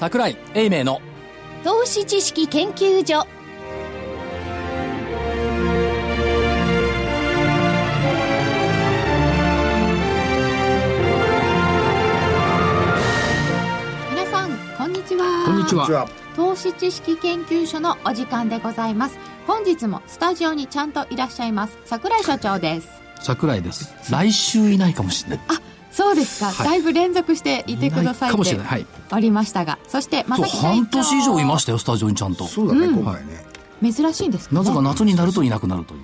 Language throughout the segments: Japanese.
桜井英明の。投資知識研究所。皆さんこんにちは。こんにちは。投資知識研究所のお時間でございます。本日もスタジオにちゃんといらっしゃいます桜井所長です。桜井です。来週いないかもしれない。あそうですか、はい。だいぶ連続していてくださいかもしてれない。はい。おりましたが。そしてそう正木半年以上いましたよスタジオにちゃんと。そうだね、今回ね。珍しいんですかね。なぜか夏になるといなくなるという。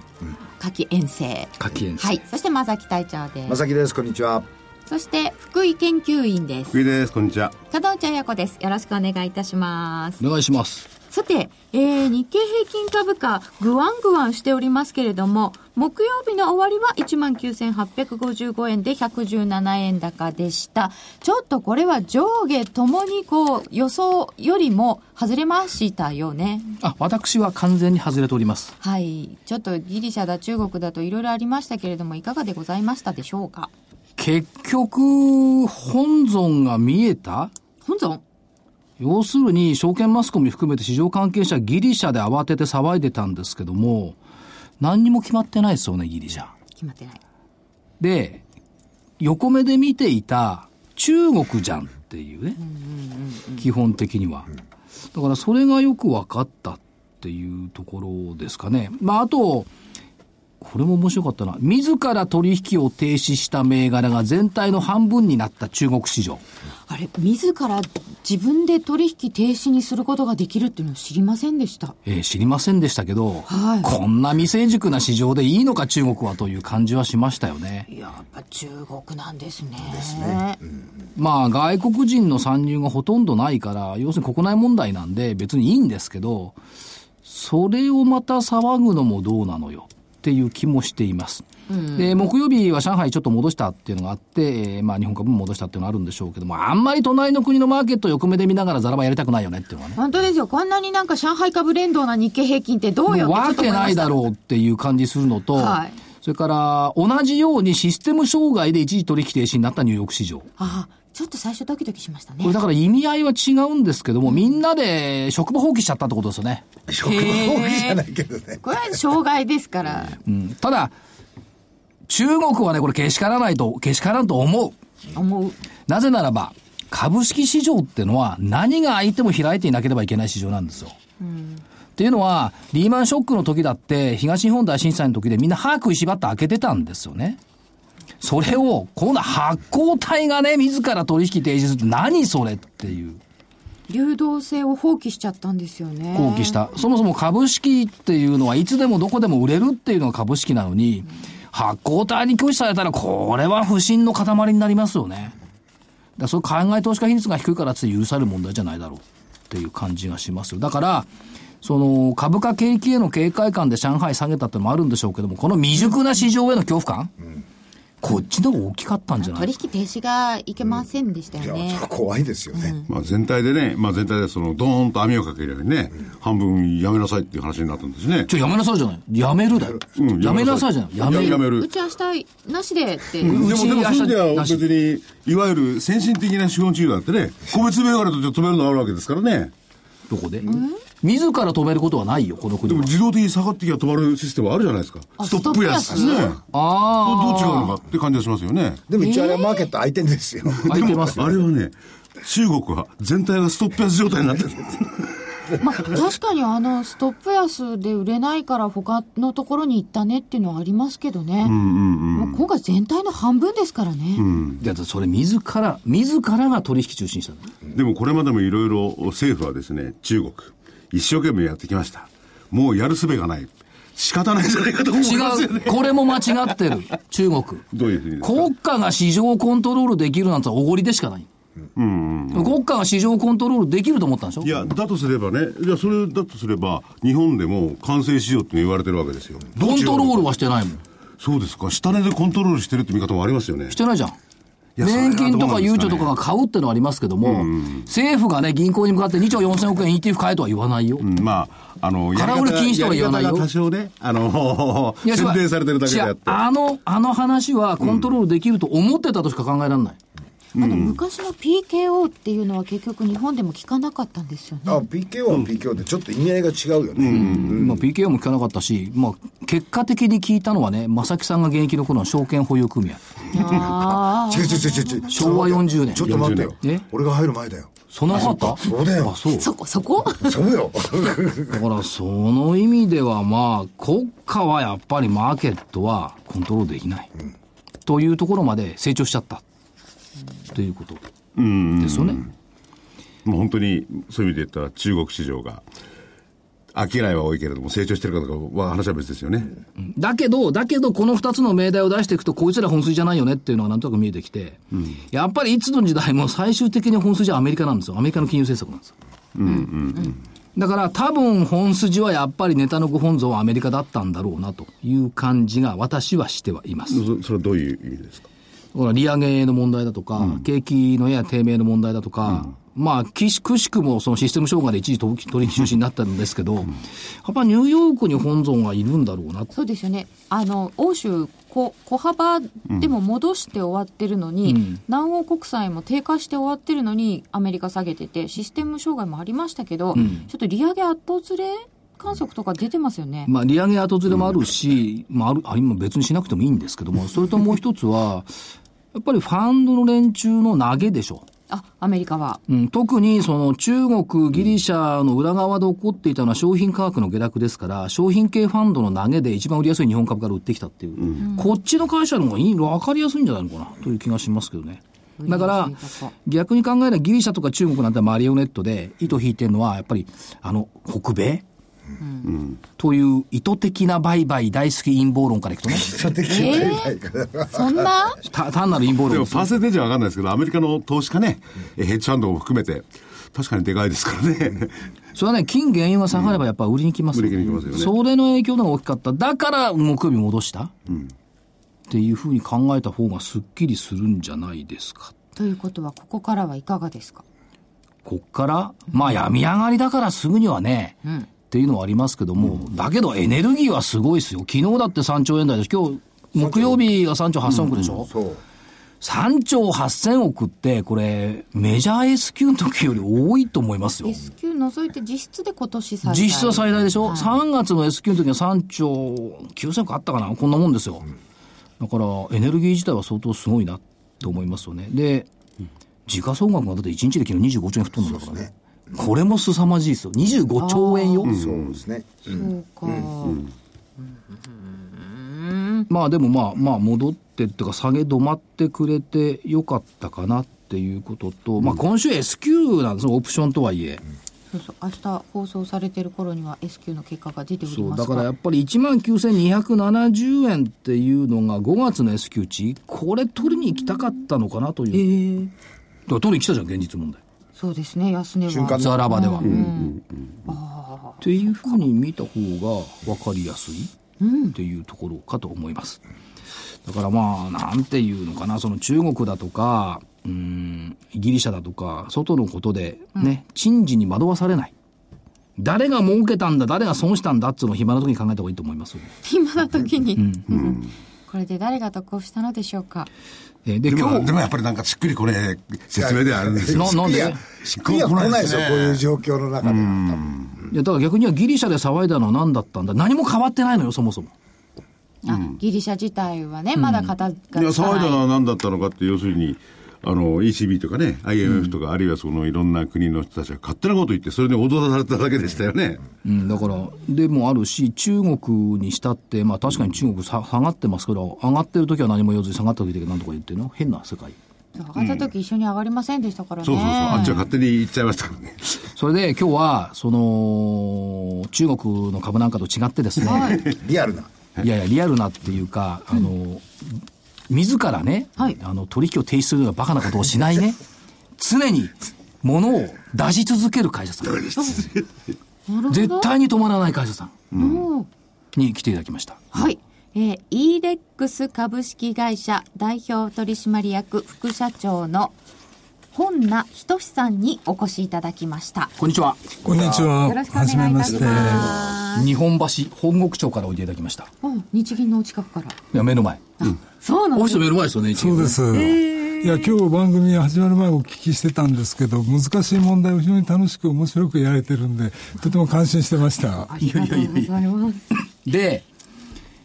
夏季遠征。夏季遠征。はい。そして正木隊長です。まさきです、こんにちは。そして福井研究員です。福井ですこんにちは。加藤茶彩子です。よろしくお願いいたします。お願いしますさて、えー、日経平均株価、ぐわんぐわんしておりますけれども、木曜日の終わりは19,855円で117円高でした。ちょっとこれは上下ともにこう予想よりも外れましたよね。あ私は完全に外れておりますはい。ちょっとギリシャだ中国だといろいろありましたけれども、いかがでございましたでしょうか？結局本尊が見えた？本尊？要するに証券マスコミ含めて市場関係者ギリシャで慌てて騒いでたんですけども何にも決まってないですよねギリシャ。決まってない。で横目で見ていた中国じゃんっていうね基本的には。だからそれがよく分かったっていうところですかね。まああとこれも面白かったな自ら取引を停止した銘柄が全体の半分になった中国市場あれ、自ら自分で取引停止にすることができるっていうのを知りませんでした。えー知りませんでしたけど、はいこんな未成熟な市場でいいのか中国はという感じはしましたよね。やっぱ中国なんですね。ですね。まあ外国人の参入がほとんどないから、要するに国内問題なんで別にいいんですけど、それをまた騒ぐのもどうなのよっていう気もしています。で、木曜日は上海ちょっと戻したっていうのがあって、えーまあ日本株も戻したっていうのがあるんでしょうけども、あんまり隣の国のマーケットを横目で見ながらザラバやりたくないよねっていうのはね。本当ですよ。こんなになんか上海株連動な日経平均ってどうよわけないだろうっていう感じするのと、はいそれから同じようにシステム障害で一時取引停止になったニューヨーク市場。ああ、ちょっと最初ドキドキしましたねこれ。だから意味合いは違うんですけども、みんなで職場放棄しちゃったってことですよね。職場放棄じゃないけどね。これは障害ですから。うん、ただ、中国はね、これけしからないと、けしからんと思う。思う。なぜならば、株式市場ってのは何が相手も開いていなければいけない市場なんですよ。っていうのは、リーマンショックの時だって、東日本大震災の時でみんな歯食いしばって開けてたんですよね。それを、こんな発行体がね、自ら取引停止するって何それっていう。流動性を放棄しちゃったんですよね。放棄した。そもそも株式っていうのはいつでもどこでも売れるっていうのが株式なのに、発行体に拒否されたら、これは不信の塊になりますよね。だからそういう海外投資家比率が低いからって許される問題じゃないだろうっていう感じがしますよ。だから、その株価景気への警戒感で上海下げたってのもあるんでしょうけども、この未熟な市場への恐怖感、こっちの方が大きかったんじゃない？取引停止がいけませんでしたよね。それは怖いですよね。まあ、全体でね、まあ、全体でそのドーンと網をかけるようにね、半分やめなさいっていう話になったんですね。ちょ、やめなさいじゃない？やめるだよ。うんやめなさいじゃない？やめる。やめるうち明日なしでって。でも、でも、そういう意味では別に、いわゆる先進的な資本主義だってね、個別銘柄と止めるのあるわけですからね。どこで、自ら止めることはないよ、この国は。でも自動的に下がってきゃ止まるシステムあるじゃないですか。あストップ安。ね。ああ。どう違うのかって感じがしますよね。でも一応あれはマーケット空いてんですよ。空いてますよあれはね、中国は全体がストップ安状態になってるんです。まあ、確かにあの、ストップ安で売れないから他のところに行ったねっていうのはありますけどね。もう今回全体の半分ですからね。だってそれ自ら、自らが取引中止にしたの。でもこれまでもいろいろ政府はですね、中国、一生懸命やってきました。もうやるすべがない。仕方ないじゃないかと思いますよ違う。ね。これも間違ってる。中国。どういうふうに国家が市場をコントロールできるなんておごりでしかない。国家が市場をコントロールできると思ったんでしょ？いや、だとすればね、いや、それだとすれば、日本でも完成市場って言われてるわけですよ。コントロールははしてないもん。そうですか。下値でコントロールしてるって見方もありますよねし。てないじゃん。年金とかゆうちょとかが買うってのはありますけども、政府がね、銀行に向かって2兆4000億円 ETF 買えとは言わないよ。うんまあ、あの、空売り禁止とは言わないよ多少ね、あの、宣伝されてるだけであって。あの、あの話はコントロールできると思ってたとしか考えられない。あの昔の PKO っていうのは結局日本でも聞かなかったんですよね。あ PKO は PKO でちょっと意味合いが違うよね、まあ、PKO も聞かなかったし、まあ、結果的に聞いたのはね、正木さんが現役の頃の証券保有組合。あ違う違う違う違う。昭和40年。ちょっと待ってよ。え？俺が入る前だよ。そんなことあった？そうだよ。あ、そう。あ。。そこ、そこ？そうよ。だから、その意味では、まあ、国家はやっぱりマーケットはコントロールできない。というところまで成長しちゃった。ということですよね。もう本当にそういう意味で言ったら中国市場が商いは多いけれども成長してるかどうかは話は別ですよね。だけど、だけど、この二つの命題を出していくと、こいつら本筋じゃないよねっていうのがなんとなく見えてきて、やっぱりいつの時代も最終的に本筋はアメリカなんですよ。アメリカの金融政策なんですよ。だから多分本筋はやっぱりネタのご本尊はアメリカだったんだろうなという感じが私はしてはいます。そそれはどういう意味ですか？利上げの問題だとか、景気のやや低迷の問題だとか、まあ、きしくしくもそのシステム障害で一時取取引中止になったんですけど、やっぱニューヨークに本尊がいるんだろうなそうですよね。あの、欧州、小小幅でも戻して終わってるのに、うん。南欧国債も低下して終わってるのに、アメリカ下げてて、システム障害もありましたけど、ん。ちょっと利上げ後ずれ観測とか出てますよね。まあ、利上げ後ずれもあるし、まあ、ある、あるいは別にしなくてもいいんですけども、それともう一つは、やっぱりファンドの連中の投げでしょ。あ、アメリカは。うん、特にその中国、ギリシャの裏側で起こっていたのは商品価格の下落ですから、商品系ファンドの投げで一番売りやすい日本株から売ってきたっていう、こっちの会社の方がいい、分かりやすいんじゃないのかなという気がしますけどね。だから逆に考えればギリシャとか中国なんてマリオネットで糸引いてるのは、やっぱり、あの、北米、という意図的な売買大好き陰謀論からいくとね、基礎的にないから、そんな？た単なる陰謀論ですよ。パーセンテージは分かんないですけど、アメリカの投資家ね、えヘッジファンドも含めて、確かにでかいですからね。それはね、金原因は下がればやっぱ売りに来ますよ売りに来ますよね。それの影響の方が大きかった。だから木曜日戻した、っていうふうに考えた方がすっきりするんじゃないですか。ということは、ここからはいかがですか？こっから、まあ病み上がりだからすぐにはね、っていうのはありますけども、だけどエネルギーはすごいですよ。昨日だって3兆円台でしょ。今日、木曜日が3兆8000億でしょ？そう3兆8000億って、これ、メジャー S q の時より多いと思いますよ。S q 除いて実質で今年最大実質は最大でしょ、はい ?3 月の S q の時は3兆9000億あったかな？こんなもんですよ。だから、エネルギー自体は相当すごいなと思いますよね。で、時価総額がだって1日で昨日25兆円吹っ飛んだんだからね。これも凄まじいですよ。25兆円よ。そうですね、うん。そうか、まあでもまあ、まあ戻ってっていうか下げ止まってくれてよかったかなっていうことと、まあ今週 S q なんですよ、オプションとはいえ。そうそう明日放送されてる頃には S q の結果が出ておりそう、ますだからやっぱり1万9270円っていうのが5月の S q 値、これ取りに行きたかったのかなという。だから取りに来たじゃん、現実問題。そうですね安値は。瞬間ザラバでは。っていうふうに見た方が分かりやすいっていうところかと思います。だからまあ、なんていうのかな、その中国だとか、うん、ギリシャだとか、外のことでね、賃金に惑わされない。誰が儲けたんだ、誰が損したんだっつうのを暇な時に考えた方がいいと思います。暇な時に、これで誰が得をしたのでしょうか？えーで、でも、で、もやっぱりなんかしっくりこれ、説明ではあるんですよ。ななんで？しっくりは来ないですよ、こういう状況の中で。いや、だから逆にはギリシャで騒いだのは何だったんだ。何も変わってないのよ、そもそも。あギリシャ自体はね、まだ型がつかい。や、ない騒いだのは何だったのかって、要するに、あの、ECB とかね、IMF とか、あるいはそのいろんな国の人たちが勝手なこと言って、それで踊らされただけでしたよね。うん、だから、でもあるし、中国にしたって、まあ確かに中国さ下がってますけど、上がってる時は何も言わずに下がった時だけ何とか言ってるの？変な世界。上がった時一緒に上がりませんでしたからね、そうそうそう。あっちは勝手に言っちゃいましたからね。それで今日は、その、中国の株なんかと違ってですね、リアルな。い、やいや、リアルなっていうか、あの、自らね、はいあの、取引を停止するようなバカなことをしないね、常に物を出し続ける会社さん。絶対に止まらない会社さんもうに来ていただきました。はい。えー、イーレックス株式会社代表取締役副社長の本名仁さんにお越しいただきました。こんにちは。こんにちは。よろしくお願いいたします。日本橋本国町からおいでいただきました。日銀のお近くから。や、目の前。そうなんですオフィス目の前ですよね、そうです。いや、今日番組始まる前お聞きしてたんですけど、難しい問題を非常に楽しく面白くやれてるんで、とても感心してました。ありがとうございます。で、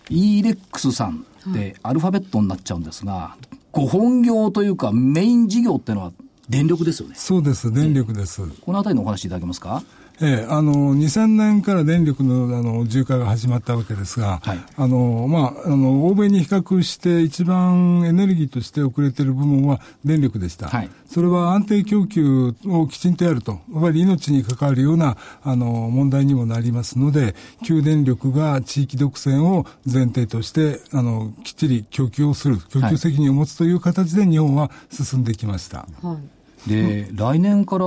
ELEX さんってアルファベットになっちゃうんですが、ご本業というかメイン事業ってのは電力ですよね。そうです、電力です。このあたりのお話いただけますか？ええ、あの、2000年から電力の、あの、重化が始まったわけですが、はいあの、まあ、あの、欧米に比較して一番エネルギーとして遅れている部門は電力でした。はいそれは安定供給をきちんとやると、やっぱり命に関わるような、あの、問題にもなりますので、給電力が地域独占を前提として、あの、きっちり供給をする、供給責任を持つという形で日本は進んできました。はい。で、来年から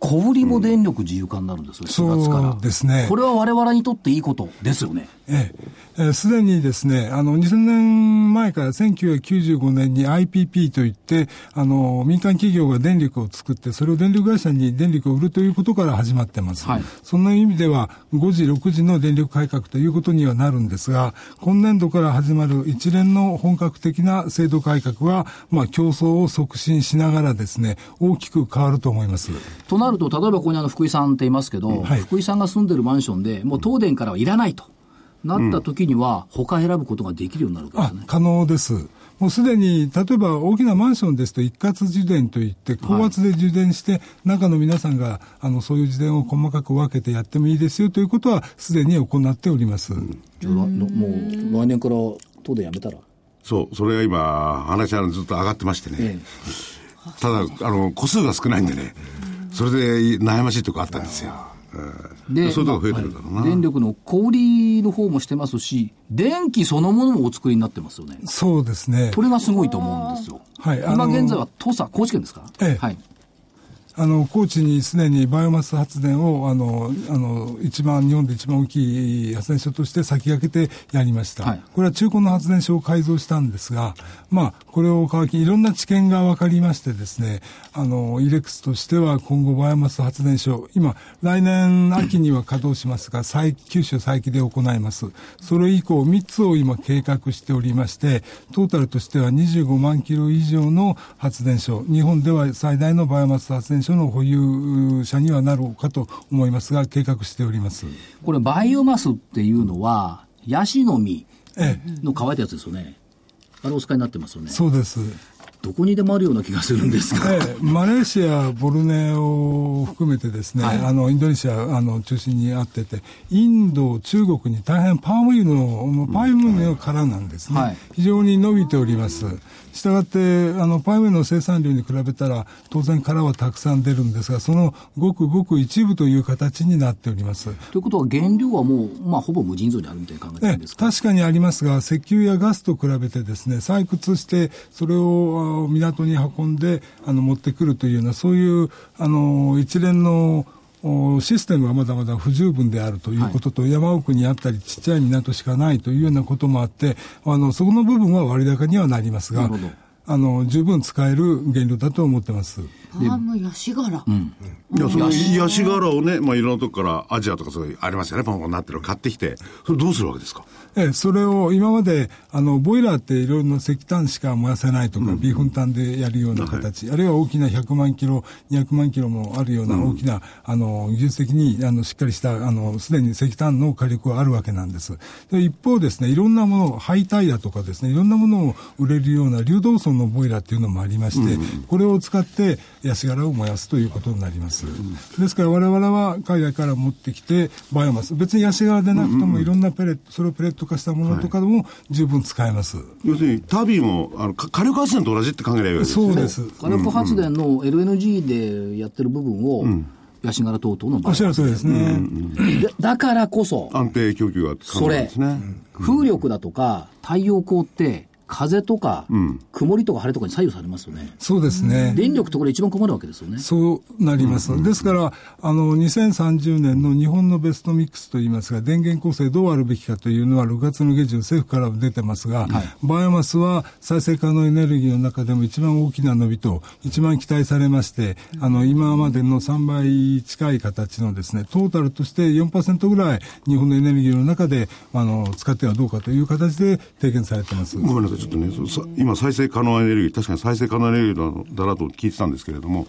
小売りも電力自由化になるんですよ、4月から。そうですねこれは我々にとっていいことですよね。えええーすでにですね、あの、2000年前から1995年に IPP といって、あの、民間企業が電力を作って、それを電力会社に電力を売るということから始まってます。はいそんな意味では、5時、6時の電力改革ということにはなるんですが、今年度から始まる一連の本格的な制度改革は、まあ、競争を促進しながらですね、大きく変わると思います。となると、例えばここにあの福井さんっていますけど、はい福井さんが住んでるマンションで、もう東電からはいらないとなった時には、他選ぶことができるようになるわけですね。あ可能です。もうすでに、例えば大きなマンションですと一括受電といって、高圧で受電して、中の皆さんが、あの、そういう受電を細かく分けてやってもいいですよということは、すでに行っております。じゃあらもう来年から東電やめたら？そう、それが今、話あるのずっと上がってましてね。えただ、あの、個数が少ないんでね、それで悩ましいとこあったんですよ。うんで、そういうとこ増えてるんだろうな。まあ電力の小売りの方もしてますし、電気そのものもお作りになってますよね。そうですねこ。れがすごいと思うんですよ。はい今現在は土佐、高知県ですか？ええはい。あの、高知にすでにバイオマス発電を、あの、あの、一番、日本で一番大きい発電所として先駆けてやりました。はいこれは中古の発電所を改造したんですが、まあ、これを皮切り、いろんな知見が分かりましてですね、あの、イレックスとしては今後バイオマス発電所、今、来年秋には稼働しますが、再九州再起で行います。それ以降、3つを今計画しておりまして、トータルとしては25万キロ以上の発電所、日本では最大のバイオマス発電所の保有者にはなろうかと思いますが、計画しております。これ、バイオマスっていうのは、ヤシの実ええ、の乾いたやつですよね。あれお使いになってますよね。そうです。どこにでもあるような気がするんですが。ええ、マレーシア、ボルネオを含めてですね、はいあの、インドネシア、あの、中心にあってて、インド、中国に大変パーム油の、パーム油の殻なんですね。はい非常に伸びております。したがって、あの、パーム油の生産量に比べたら、当然殻はたくさん出るんですが、そのごくごく一部という形になっております。ということは原料はもう、まあ、ほぼ無尽蔵にあるみたいに考えですか？確かにありますが、石油やガスと比べてですね、採掘して、それをあ港に運んで、あの、持ってくるというような、そういう、あの、一連の、おシステムはまだまだ不十分であるということと、山奥にあったり、ちっちゃい港しかないというようなこともあって、あの、そこの部分は割高にはなりますがなるほど、あの、十分使える原料だと思ってます。パームヤシ殻。いや、そのヤシ。殻をね、まあ、いろんなとこから、アジアとかそういう、ありますよね、ポンポンなってるの買ってきて、それどうするわけですか？ええ、それを今まで、あの、ボイラーっていろいろな石炭しか燃やせないとか、ビーフン炭でやるような形、あるいは大きな100万キロ、200万キロもあるような大きな、あの、技術的に、あの、しっかりした、あの、すでに石炭の火力はあるわけなんです。で一方ですね、いろんなもの、ハイタイヤとかですね、いろんなものを売れるような流動層のボイラーっていうのもありまして、これを使って、ヤシ殻を燃やすということになります。ですから我々は海外から持ってきて、バイオマス、別にヤシ殻でなくてもいろんなペレット、それをペレット化したものとかでも十分使えます。要するに、タービンを、あの、か火力発電と同じって考えればいいわけですね。そうです。火力発電の LNG でやってる部分を、ヤシ殻等々の場合おっしゃる通りですね。でだからこそ、安定供給が可能なんそれですね。、風力だとか太陽光って、風とか、曇りとか晴れとかに左右されますよね。そうですね。電力ってこれ一番困るわけですよね。そうなります。ですから、あの、2030年の日本のベストミックスといいますが、電源構成どうあるべきかというのは6月の下旬政府からも出てますが、バイオマスは再生可能エネルギーの中でも一番大きな伸びと、一番期待されまして、あの、今までの3倍近い形のですね、トータルとして4%ぐらい日本のエネルギーの中で、あの、使ってはどうかという形で提言されてます。ごめんなさい。ちょっとね、今再生可能エネルギー、確かに再生可能エネルギーだだなと聞いてたんですけれども、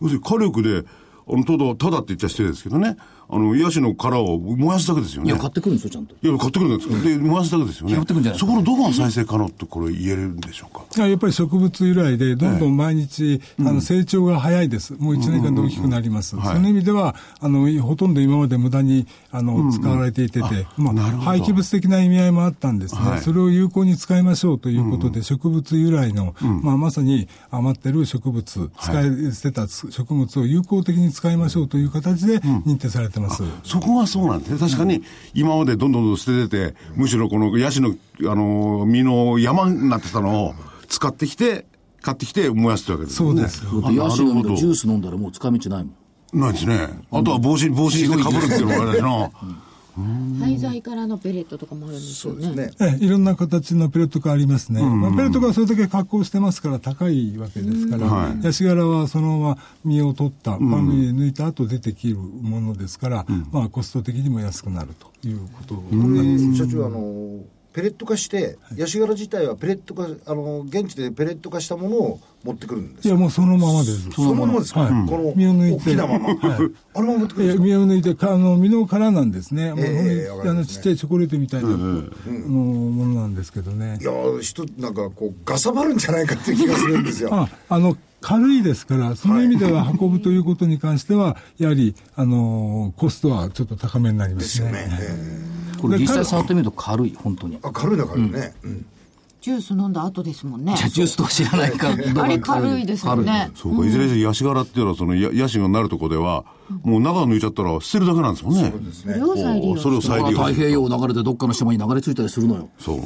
要するに火力で、あの、ただ、ただって言っちゃ失礼ですけどね、あの、ヤシの殻を燃やすだけですよね。いや、買ってくるんですよ、ちゃんと。いや、買ってくるんですよ。で、燃やすだけですよね。拾ってくるんじゃないそこのどこが再生可能ってこれ言えるんでしょうか？いややっぱり植物由来で、どんどん毎日、あの成長が早いです、もう1年間で大きくなります、はいその意味ではあの、ほとんど今まで無駄にあの、使われていてて、まあ、廃棄物的な意味合いもあったんですね、はい。それを有効に使いましょうということで、植物由来の、まあ、まさに余ってる植物、使い捨てた植物を有効的に使いましょうという形で認定されてます。そこがそうなんですね。確かに、今までどんどんどん捨ててて、むしろこのヤシの、あの、実の山になってたのを使ってきて、買ってきて燃やすってわけですよね。そうですヤシのジュース。ス飲んだらもう使い道ないもん。ないですね。あとは帽子、帽子にして被るっていうのがあれだしな。廃材からのペレットとかもあるんですよね。ね。ええ、いろんな形のペレットがありますね。まあ、ペレットがそれだけ加工してますから高いわけですから、はいヤシ殻はそのまま実を取った、パングで抜いた後出てきるものですから、まあコスト的にも安くなるということなんです。社長あのペレット化して、ヤシ殻自体はペレット化あの現地でペレット化したものを持ってくるんです。いや、よもうそのままです。そのまま。ですか、はい。この身を抜いて。大きなまま、あのまま持ってくるんですか？いや身を抜いてかあの身の殻なんですね、もうええほんあのちっちゃいチョコレートみたいな、あのものなんですけどね。いやー人なんかこうガサバるんじゃないかっていう気がするんですよ。ああの軽いですから、その意味では運ぶということに関しては、やはり、あのコストはちょっと高めになりまですすよね。これ実際触ってみると軽い、本当に。えあ軽いだからね、うんジュース飲んだ後ですもんね。じゃあジュースとは知らないかあれ軽いですよね。そうか、いずれにせよヤシ殻っていうのは、そのヤヤシがなるとこでは、もう中抜いちゃったら捨てるだけなんですもんね。これを再利用それを再利用太平洋を流れてどっかの島に流れ着いたりするのよ。そう。うん。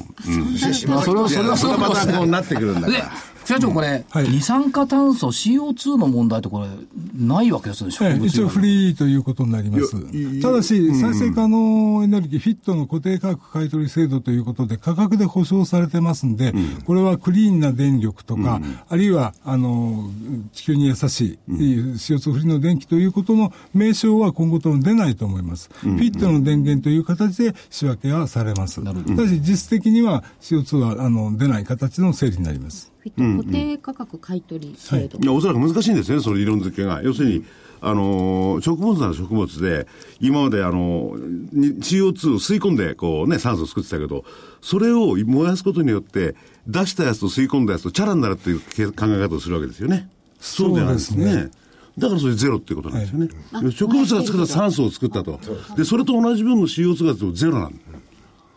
まあ、それは、それはそうかもしれない。なってくるんだで、社長これ、はい。二酸化炭素 CO2 の問題ってこれ、ないわけですよね、植物ええ一応フリーということになります。ただし、再生可能エネルギー、フィットの固定価格買取制度ということで、価格で保証されてますんで、これはクリーンな電力とか、あるいは、あの、地球に優しい、CO2 フリーの電気ということの名称は今後とも出ないと思います。フィットの電源という形で仕分けはされます。ただし、実質的には CO2 はあの出ない形の整理になります。フィット固定価格買取制度。いや、おそらく難しいんですね、その理論付けが。要するに、あのー植物なら植物で、今まであのーに CO2 を吸い込んで、こうね、酸素を作ってたけど、それを燃やすことによって、出したやつと吸い込んだやつとチャラになるっていう考え方をするわけですよね。そうじゃないですね。だからそれゼロっていうことなんですよね。植物が作った酸素を作ったと。で、それと同じ分の CO2 がゼロなんだ。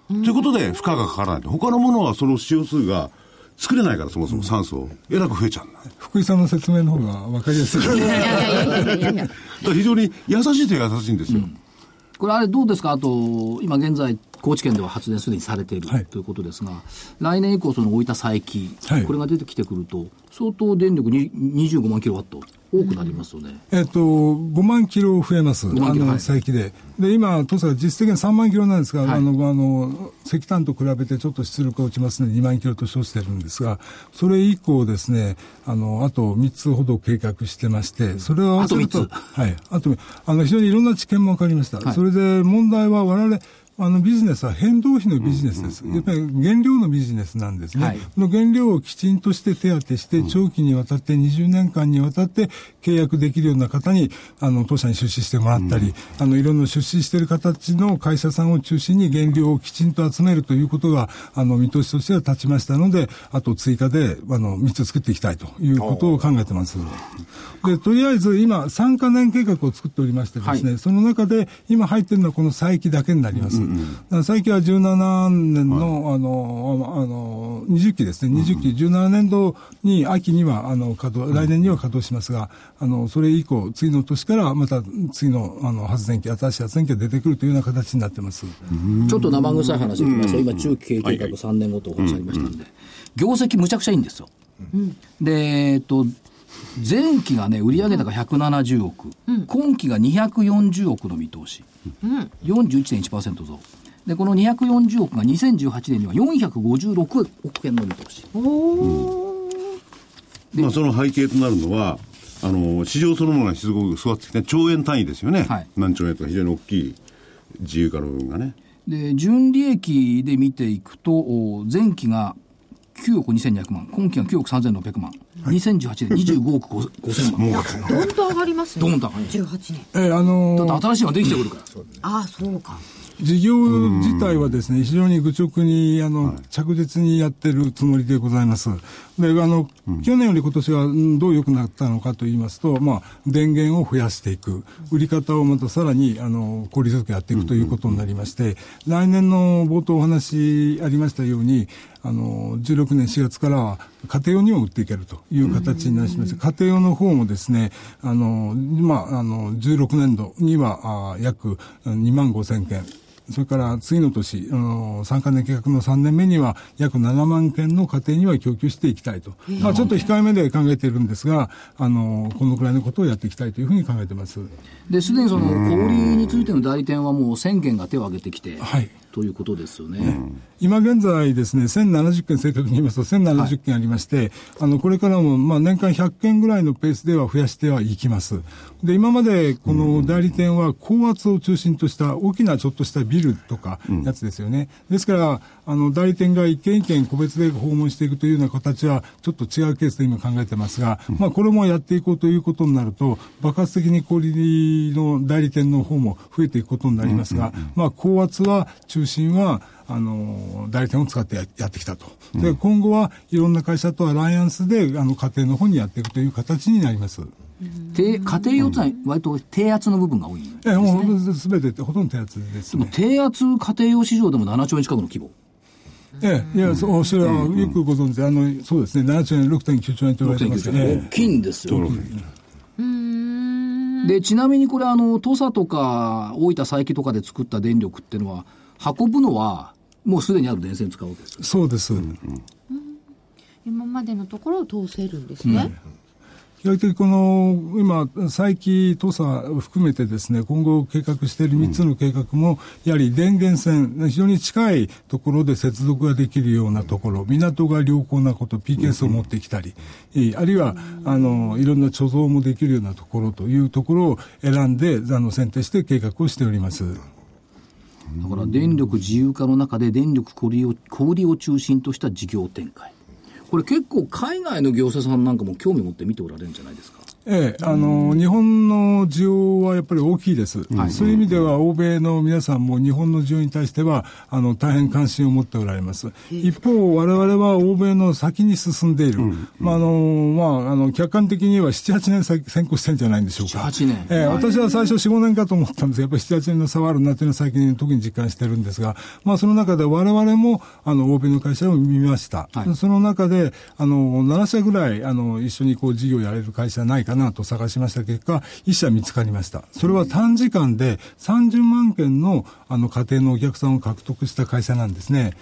ということで、負荷がかからないと。他のものはその CO2 が作れないから、そもそも酸素を。えらく増えちゃうんだ。福井さんの説明の方が分かりやすい。非常に優しいと優しいんですよ。これあれどうですか？あと、今現在、高知県では発電すでにされている、はいということですが、来年以降、その大分佐伯、はいこれが出てきてくると、相当電力に25万キロワット、多くなりますよね。えっと、5万キロ増えます。あの、佐伯で。で、今、当社は実質的に3万キロなんですが、はいあの、あの、石炭と比べてちょっと出力が落ちますので2万キロと称してるんですが、それ以降ですね、あの、あと3つほど計画してまして、それを合わせると、あと三はい。あと、あの、非常にいろんな知見も分かりました。はいそれで問題は我々、あのビジネスは変動費のビジネスです。やっぱり原料のビジネスなんですね。はいこの原料をきちんとして手当てして、長期にわたって20年間にわたって契約できるような方に、あの、当社に出資してもらったり、あの、いろんな出資している形の会社さんを中心に原料をきちんと集めるということが、あの、見通しとしては立ちましたので、あと追加で、あの、3つ作っていきたいということを考えてます。で、とりあえず今、3カ年計画を作っておりましてですね、はいその中で今入ってるのはこの佐伯だけになります。だから佐伯は17年の、あの、あの、20期ですね、20期、17年度に、秋には、あの、稼働、来年には稼働しますが、あの、それ以降、次の年からまた次の、あの、発電機、新しい発電機が出てくるというような形になってます。ちょっと生臭い話いきますよ、今、中期経営計画3年後とお話ありましたんで、業績むちゃくちゃいいんですよ。で、えっと、前期がね、売上高170億、今期が240億の見通し、41.1%増。で、この240億が2018年には456億円の見通し。まあ、その背景となるのは、あの、市場そのものがすごく育ってきて、兆円単位ですよね。はい何兆円とか非常に大きい自由化の部分がね。で、純利益で見ていくと、お前期が9億2200万。今期が9億3600万。2018年25億5000万。もう、どんと上がりますね。どんと上がります18年。えーあのーだって新しいのができてくるから。ああ、そうか。事業自体はですね、非常に愚直に、あの、着実にやってるつもりでございます。で、あの、去年より今年はうんどう良くなったのかと言いますと、まあ、電源を増やしていく。売り方をまたさらに、あの、効率よくやっていくということになりまして、来年の冒頭お話ありましたように、あの、16年4月からは家庭用にも売っていけるという形になりまして、家庭用の方もですね、あの、まあ、あの、16年度には、あ約2万5千件。それから次の年、あの、3カ年計画の3年目には約7万件の家庭には供給していきたいと。まあちょっと控えめで考えているんですが、あの、このくらいのことをやっていきたいというふうに考えてます。で、すでにその、小売りについての代理店はもう1000件が手を挙げてきて、はい。ということですよね。今現在ですね、1070件正確に言いますと1070件ありまして、あの、これからも、まあ、年間100件ぐらいのペースでは増やしてはいきます。で、今までこの代理店は高圧を中心とした大きなちょっとしたビルとかやつですよね。ですから、あの、代理店が一軒一軒個別で訪問していくというような形はちょっと違うケースで今考えてますが、まあ、これもやっていこうということになると、爆発的に小売の代理店の方も増えていくことになりますが、まあ、高圧は中心は、あの、代理店を使ってややってきたと。で、今後はいろんな会社とアライアンスで、あの、家庭の方にやっていくという形になります。低家庭用ってのは割と低圧の部分が多い。え、もう、すべて、ほとんど手厚ですでもね。低圧家庭用市場でも7兆円近くの規模。ええ、いや、そう、それはよくご存知で、あの、そうですね、7兆円、6.9兆円と言われてます6.9兆ね。円。大きいんですよ。で、ちなみにこれ、あの、土佐とか大分佐伯とかで作った電力っていうのは、運ぶのは、もうすでにある電線使うわけですよ。そうです。今までのところを通せるんですね。比較的この、今、再起土佐を含めてですね、今後計画している3つの計画も、やはり電源線、非常に近いところで接続ができるようなところ、港が良好なこと、PKS を持ってきたり、えーあるいは、あの、いろんな貯蔵もできるようなところというところを選んで、あの、選定して計画をしております。だから電力自由化の中で電力小売りを小売りを中心とした事業展開。これ結構海外の業者さんなんかも興味持って見ておられるんじゃないですか？ええ、あの、日本の需要はやっぱり大きいです。そういう意味では、欧米の皆さんも日本の需要に対しては、あの、大変関心を持っておられます。一方、我々は欧米の先に進んでいる。まあ、あの、まあ、あの、客観的には7、8年先先行してるんじゃないんでしょうか。7 8年ええ、私は最初4、5年かと思ったんですが、やっぱり7、8年の差はあるなというのは最近特に実感してるんですが、まあ、その中で我々も、あの、欧米の会社を見ました。はいその中で、あの、7社ぐらい、あの、一緒にこう、事業やれる会社ないかなと探しました結果、1社見つかりました。それは短時間で30万件の、あの、家庭のお客さんを獲得した会社なんですね。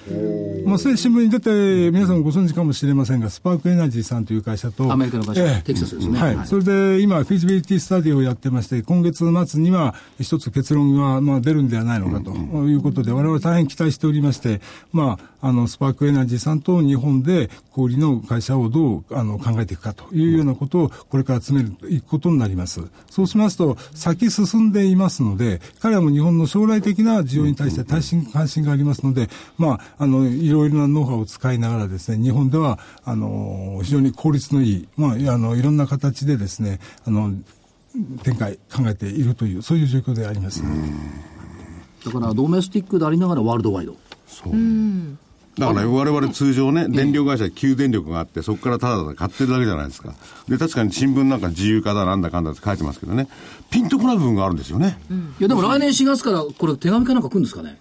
まあ、それ新聞に出て、皆さんもご存知かもしれませんが、スパークエナジーさんという会社と、アメリカの会社ええテキサスですねはい。はいそれで、今、フィジビリティスタディをやってまして、今月末には一つ結論が、まあ、出るんではないのかということで、我々大変期待しておりまして、まあ、あの、スパークエナジーさんと日本で小売りの会社をどうあの考えていくかというようなことをこれから詰めるいくことになります。そうしますと、先進んでいますので、彼らも日本の将来的な需要に対して大心関心がありますので、まあ、あの、いろいろなノウハウを使いながらですね、日本では、あの、非常に効率のいい、まあ、あの、いろんな形でですね、あの、展開考えているという、そういう状況であります。だからドメスティックでありながらワールドワイド。だから、我々通常ね、電力会社、給電力があって、そこからただただ買ってるだけじゃないですか。で、確かに新聞なんか自由化だなんだかんだって書いてますけどね、ピンとこない部分があるんですよね。いやでも来年4月からこれ手紙かなんか来るんですかね？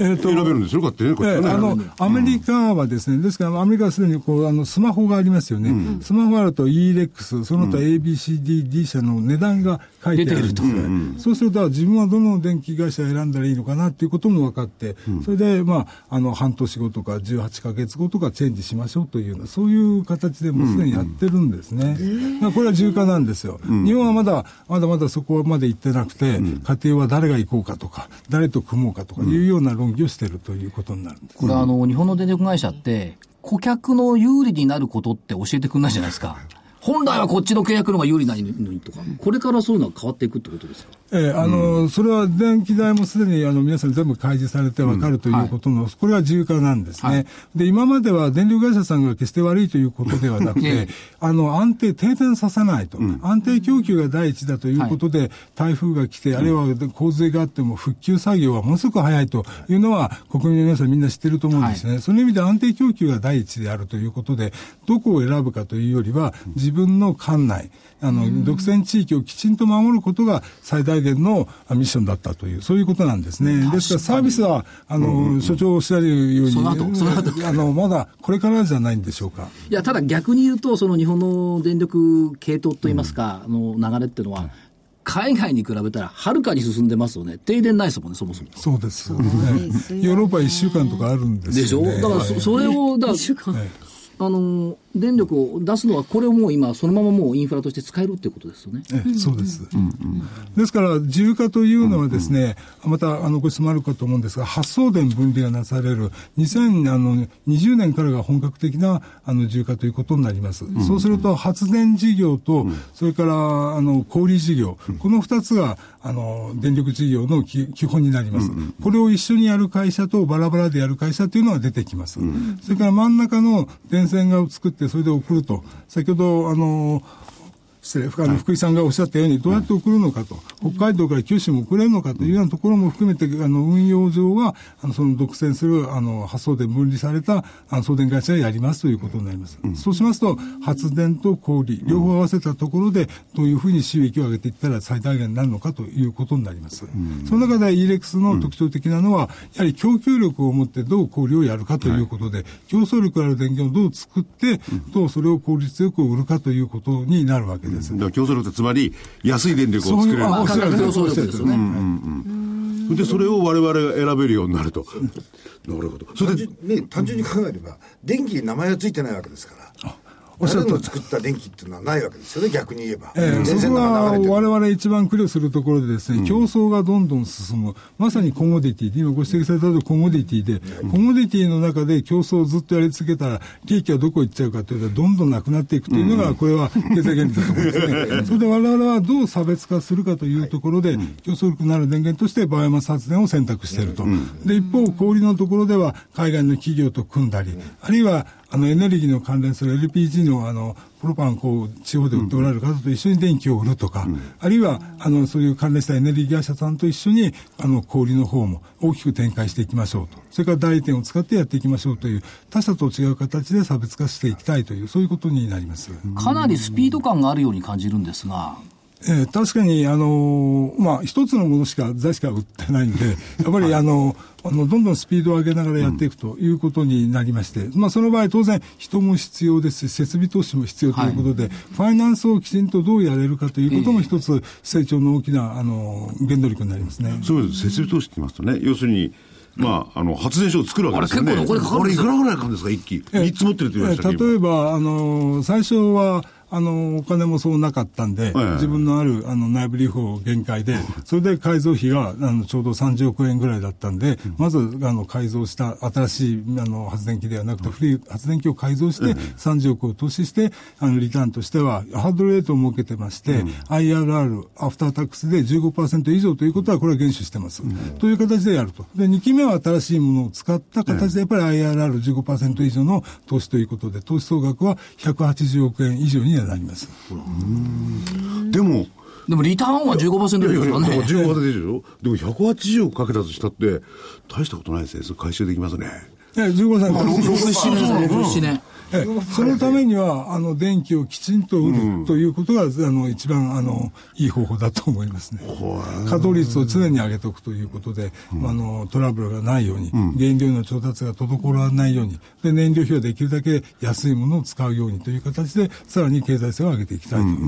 えっ、と、選べるんですよ、こうやってね、こうやってね。ええあの、アメリカはですね、ですからアメリカはすでにこう、あの、スマホがありますよね。スマホがあると ELEX、その他 ABCDD 社の値段が書いてあるんですね。そうすると、自分はどの電気会社を選んだらいいのかなっていうことも分かって、それで、まあ、あの、半年後とか18ヶ月後とかチェンジしましょうというような、そういう形でもうすでにやってるんですね。まあこれは重化なんですよ。日本はまだ、まだまだそこまで行ってなくて、家庭は誰が行こうかとか、誰と組もうかとかいうような論議をしているということになるんです。これあの、日本の電力会社って、顧客の有利になることって教えてくんないじゃないですか。本来はこっちの契約の方が有利なのにとか、これからそういうのは変わっていくってことですか？ええあの、それは電気代もすでにあの皆さん全部開示されて分かるということの、これは自由化なんですね、で、今までは電力会社さんが決して悪いということではなくて、あの、安定、停電させないと、安定供給が第一だということで、台風が来て、あるいは洪水があっても復旧作業はものすごく早いと。い。うのは、国民の皆さんみんな知ってると思うんですね。その意味で安定供給が第一であるということで、どこを選ぶかというよりは、自分の管内、あの、独占地域をきちんと守ることが最大限のミッションだったという、そういうことなんですね。ですからサービスは、あの、所長おっしゃるように、その後その後あの、まだこれからじゃないんでしょうか。いや、ただ逆に言うと、その日本の電力系統といいますか、あの流れっていうのは、海外に比べたらはるかに進んんでますよね。停電ないですもんね、そもそも。そうです。ね ヨーロッパ1週間とかあるんですでしょ？よ、ね。だからそ、それを、だから、あの、電力を出すのは、これをもう今、そのままもうインフラとして使えるっていうことですよね。ええそうです、ですから、自由化というのはですね、またあのご質問あるかと思うんですが、発送電分離がなされる2020年からが本格的なあの自由化ということになります。そうすると、発電事業と、それからあの小売事業、この2つがあの電力事業の基基本になります。これを一緒にやる会社とバラバラでやる会社というのが出てきます。それから真ん中の電線が作って、それで送ると。先ほど、あの、失礼、あの福井さんがおっしゃったように、どうやって送るのかと、北海道から九州も送れるのかというようなところも含めて、あの運用上は、あのその独占するあの発送電分離されたあの送電会社がやりますということになります。そうしますと、発電と小売、両方合わせたところで、どういうふうに収益を上げていったら最大限になるのかということになります。その中で ELEX の特徴的なのは、やはり供給力を持ってどう小売をやるかということで、競争力ある電源をどう作って、どうそれを効率よく売るかということになるわけです。だから競争力ってつまり安い電力を作れる。まあ、おっしゃる価格競争力ですよね。で、それを我々が選べるようになると。なるほど。それ単で、単純に考えれば、電気に名前がついてないわけですから。おっしゃる通り誰の作った電気っていうのはないわけですよね、逆に言えば。ええそこは我々一番苦慮するところでですね、競争がどんどん進む。まさにコモディティで、今ご指摘されたとコモディティで、コモディティの中で競争をずっとやり続けたら、利益はどこ行っちゃうかというと、どんどんなくなっていくというのが、これは経済原理だと思うんですね。それで我々はどう差別化するかというところで、競争力のある電源としてバイオマス発電を選択していると。で、一方、小売りのところでは、海外の企業と組んだり、あるいは、あの、エネルギーの関連する LPG の、あの、プロパンをこう、地方で売っておられる方と一緒に電気を売るとか、あるいは、あの、そういう関連したエネルギー会社さんと一緒に、あの、小売りの方も大きく展開していきましょうと。それから代理店を使ってやっていきましょうという、他社と違う形で差別化していきたいという、そういうことになります。かなりスピード感があるように感じるんですが、えー確かに、あのーまあ、一つのものしか、材しか売ってないんで、やっぱり、あの、あの、どんどんスピードを上げながらやっていくということになりまして、まあ、その場合、当然、人も必要ですし、設備投資も必要ということで、ファイナンスをきちんとどうやれるかということも一つ、成長の大きな、あの、原動力になりますね。そういう設備投資って言いますとね、要するに、まあ、あの、発電所を作るわけですよね。あれ結構お金かかるんですよあれいくらぐらいかかるんですか、一機。三つ持ってるって言いましたえけど。例えば、あの、最初は、あの、お金もそうなかったんで、ええ。自分のある、あの、内部留保限界で、それで改造費が、あの、ちょうど30億円ぐらいだったんで、まず、あの、改造した新しい、あの、発電機ではなくて、古い発電機を改造して、30億を投資して、あの、リターンとしては、ハードルレートを設けてまして、IRR、アフタータックスで15%以上ということは、これは厳守してます。という形でやると。で、2期目は新しいものを使った形で、やっぱり IRR15% 以上の投資ということで、投資総額は180億円以上にはなります。でも、でもリターンは15%いやいやいや、ですからね。15%でしょでも180億かけたとしたって、大したことないですね。それ回収できますね。え15歳6、7年ですね、6、7年。え そのためには、あの、電気をきちんと売るということが、あの、一番、あの、いい方法だと思いますね。稼働率を常に上げておくということで、あの、トラブルがないように、原料の調達が滞らないように、で、燃料費はできるだけ安いものを使うようにという形で、さらに経済性を上げていきたいというこ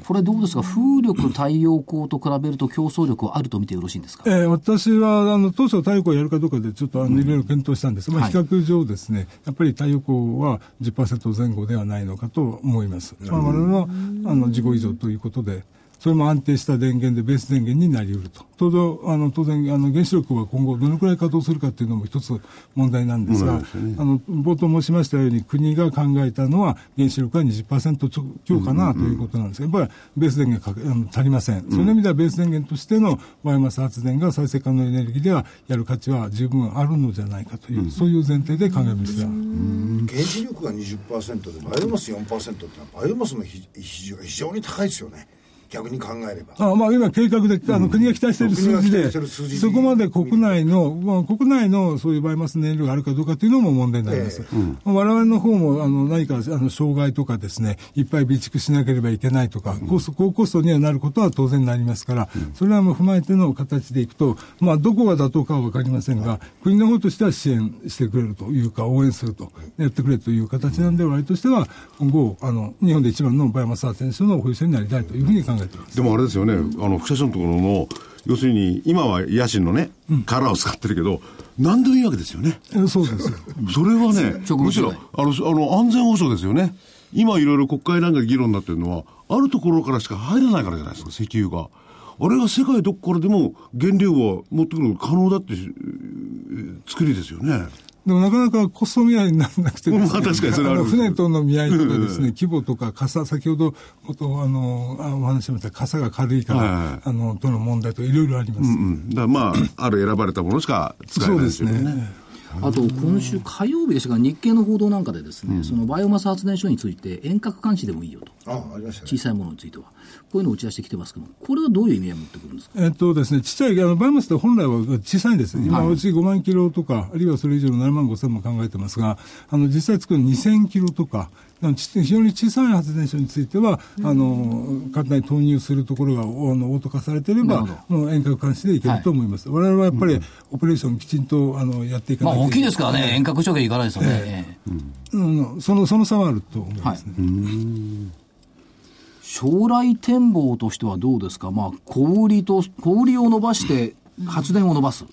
と。これどうですか？風力太陽光と比べると競争力はあると見てよろしいんですか？えー私は、あの、当初太陽光をやるかどうかで、ちょっと、あの、いろいろ検討したんです。まあ、はい。比較上ですね、やっぱり太陽光は10%前後ではないのかと思います。まあ、我々は、あの、事後以上ということで、それも安定した電源でベース電源になり得ると。当然、あの当然あの原子力は今後どのくらい稼働するかっていうのも一つ問題なんですが、あの冒頭申しましたように国が考えたのは原子力は20%強かなということなんですが、やっぱりベース電源かあの足りません。その意味ではベース電源としてのバイオマス発電が再生可能エネルギーではやる価値は十分あるのじゃないかという、そういう前提で考えました。原子力が20%でバイオマス4%ってのはバイオマスの比比重が非常に高いですよね逆に考えれば。あまあ、今、計画で、あの国が期待している数字で、待してる数字そこまで国内の、まあ、国内のそういうバイオマス燃料があるかどうかというのも問題になります。まあ我々の方もあの何かあの障害とかですね、いっぱい備蓄しなければいけないとか、コスト高コストにはなることは当然なりますから、それはもう踏まえての形でいくと、まあ、どこが妥当かは分かりませんが、国の方としては支援してくれるというか、応援すると、やってくれという形なんで、我々としては、今後、あの日本で一番のバイオマス発電所の保有者になりたいというふうに考えています。でもあれですよね、あの副社長のところの、要するに今は野心のね、カラーを使ってるけど、何でもいいわけですよね。えそうですよ。それはね、むしろあのあの安全保障ですよね。今いろいろ国会なんかで議論になってるのは、あるところからしか入らないからじゃないですか、石油が。あれが世界どこからでも原料は持ってくるの可能だってえー作りですよね。でもなかなかコスト見合いにならなくてです、ね、まあ確かにそれはあるの船との見合いとかですね、規模とか、傘、先ほどことあのあお話ししました、傘が軽いから、はいあのとの問題といろいろあります。うん。だからまあ、ある選ばれたものしか使えそうでないですすよね。ね。あと、今週火曜日でしたが、日経の報道なんかでですね、そのバイオマス発電所について遠隔監視でもいいよと。あありましたね小さいものについては。こういうのを打ち出してきてますけども、これはどういう意味合いを持ってくるんですか？えっとですね、ちっちゃい、あのバイオマスって本来は小さいんです。今、うち5万キロとか、あるいはそれ以上の7万5千も考えてますが、あの、実際作る2000キロとか、非常に小さい発電所については、あの、簡単に投入するところが、あの、オート化されていればもう遠隔監視でいけると思います。我々はやっぱり、オペレーションきちんと、あの、やっていかまあ、ない。と大きいですからね、遠隔処刑いかないですよね。ええ。うん、その、その差はあると思いますね。将来展望としてはどうですか、まあ、小売りと、小売りを伸ばして発電を伸ばす。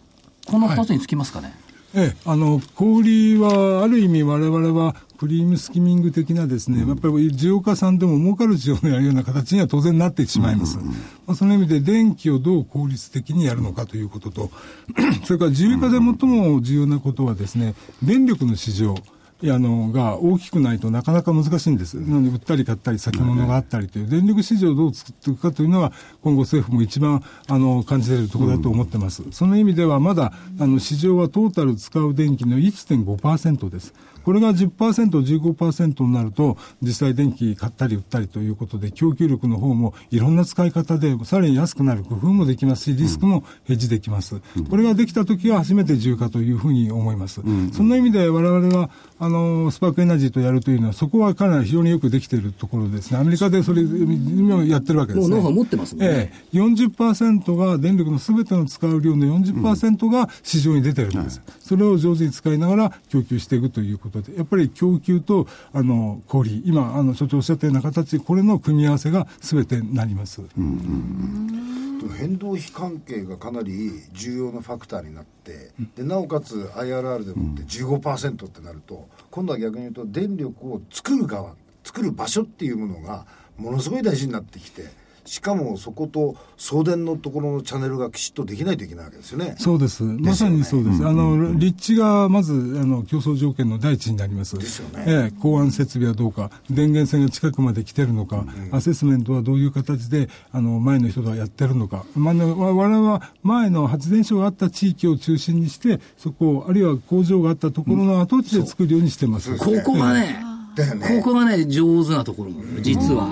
この二つにつきますかね？ええ、あの、小売りは、ある意味我々は、クリームスキミング的なですね、やっぱり需要家さんでも儲かる需要のやるような形には当然なってしまいます。まあ、その意味で電気をどう効率的にやるのかということと、それから自由化で最も重要なことはですね、電力の市場。あのが大きくないとなかなか難しいんです。なので、売ったり買ったり先物があったりという、電力市場をどう作っていくかというのは、今後政府も一番あの感じているところだと思ってます。その意味では、まだあの市場はトータル使う電気の1.5%です。これが10%、15%になると、実際電気買ったり売ったりということで、供給力の方もいろんな使い方で、さらに安くなる工夫もできますし、リスクもヘッジできます。これができたときは初めて自由化というふうに思います。そんな意味で我々は、あの、スパークエナジーとやるというのは、そこはかなり非常によくできているところですね。アメリカでそれ、今やってるわけですね。もうノウハウ持ってますねええ。40%が電力のすべての使う量の40%が市場に出てるんです。それを上手に使いながら供給していくということで、やっぱり供給と、あの、小売今、あの、所長おっしゃったような形、これの組み合わせがすべてなります。変動費関係がかなり重要なファクターになって、でなおかつ IRR でもって15%ってなると、今度は逆に言うと電力を作る側作る場所っていうものがものすごい大事になってきてしかもそこと送電のところのチャンネルがきちっとできないといけないわけですよね。そうです。まさにそうです。あの、立地がまず、あの、競争条件の第一になります。ですよねええ、公安設備はどうか、電源線が近くまで来てるのか、アセスメントはどういう形で、あの、前の人がやってるのか。まあ我々は前の発電所があった地域を中心にして、そこ、あるいは工場があったところの跡地で作るようにしてます。ここがね、ね。ここがね、上手なところ実は。